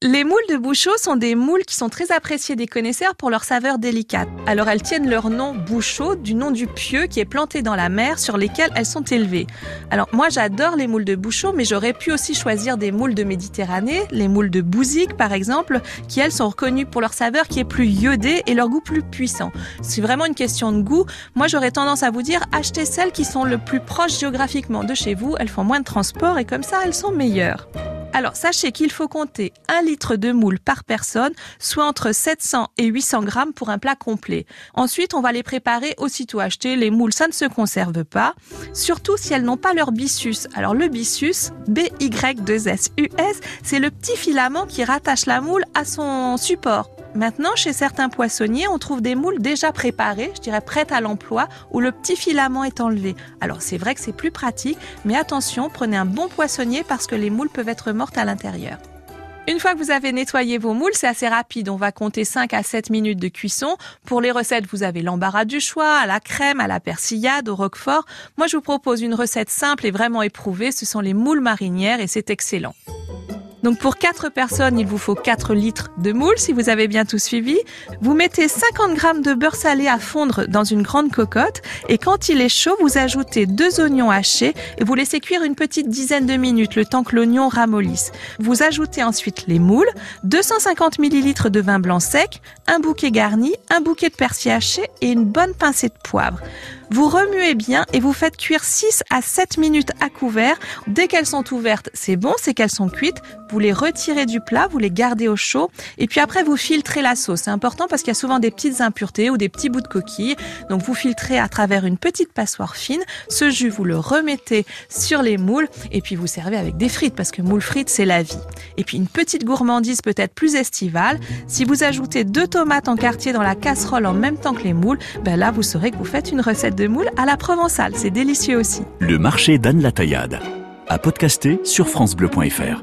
Les moules de Bouchot sont des moules qui sont très appréciées des connaisseurs pour leur saveur délicate. Alors elles tiennent leur nom Bouchot du nom du pieu qui est planté dans la mer sur lesquels elles sont élevées. Alors moi j'adore les moules de Bouchot mais j'aurais pu aussi choisir des moules de Méditerranée, les moules de Bouzic par exemple, qui elles sont reconnues pour leur saveur qui est plus iodée et leur goût plus puissant. C'est vraiment une question de goût. Moi j'aurais tendance à vous dire achetez celles qui sont le plus proches géographiquement de chez vous, elles font moins de transport et comme ça elles sont meilleures. Alors sachez qu'il faut compter un litre de moule par personne, soit entre 700 et 800 grammes pour un plat complet. Ensuite, on va les préparer aussitôt achetés. Les moules, ça ne se conserve pas, surtout si elles n'ont pas leur byssus. Alors le byssus, B-Y-2-S-U-S, c'est le petit filament qui rattache la moule à son support. Maintenant, chez certains poissonniers, on trouve des moules déjà préparées, je dirais prêtes à l'emploi, où le petit filament est enlevé. Alors c'est vrai que c'est plus pratique, mais attention, prenez un bon poissonnier parce que les moules peuvent être mortes à l'intérieur. Une fois que vous avez nettoyé vos moules, c'est assez rapide. On va compter 5 à 7 minutes de cuisson. Pour les recettes, vous avez l'embarras du choix, à la crème, à la persillade, au roquefort. Moi, je vous propose une recette simple et vraiment éprouvée. Ce sont les moules marinières et c'est excellent. Donc pour 4 personnes, il vous faut 4 litres de moule si vous avez bien tout suivi. Vous mettez 50 grammes de beurre salé à fondre dans une grande cocotte et quand il est chaud, vous ajoutez deux oignons hachés et vous laissez cuire une petite dizaine de minutes le temps que l'oignon ramollisse. Vous ajoutez ensuite les moules, 250 millilitres de vin blanc sec, un bouquet garni, un bouquet de persil haché et une bonne pincée de poivre. Vous remuez bien et vous faites cuire 6 à 7 minutes à couvert. Dès qu'elles sont ouvertes, c'est bon, c'est qu'elles sont cuites. Vous les retirez du plat, vous les gardez au chaud et puis après vous filtrez la sauce. C'est important parce qu'il y a souvent des petites impuretés ou des petits bouts de coquille. Donc vous filtrez à travers une petite passoire fine. Ce jus, vous le remettez sur les moules et puis vous servez avec des frites parce que moules frites, c'est la vie. Et puis une petite gourmandise peut-être plus estivale. Si vous ajoutez deux tomates en quartier dans la casserole en même temps que les moules, ben là vous saurez que vous faites une recette de moules à la provençale. C'est délicieux aussi. Le marché d'Anne la Taillade. À podcaster sur FranceBleu.fr.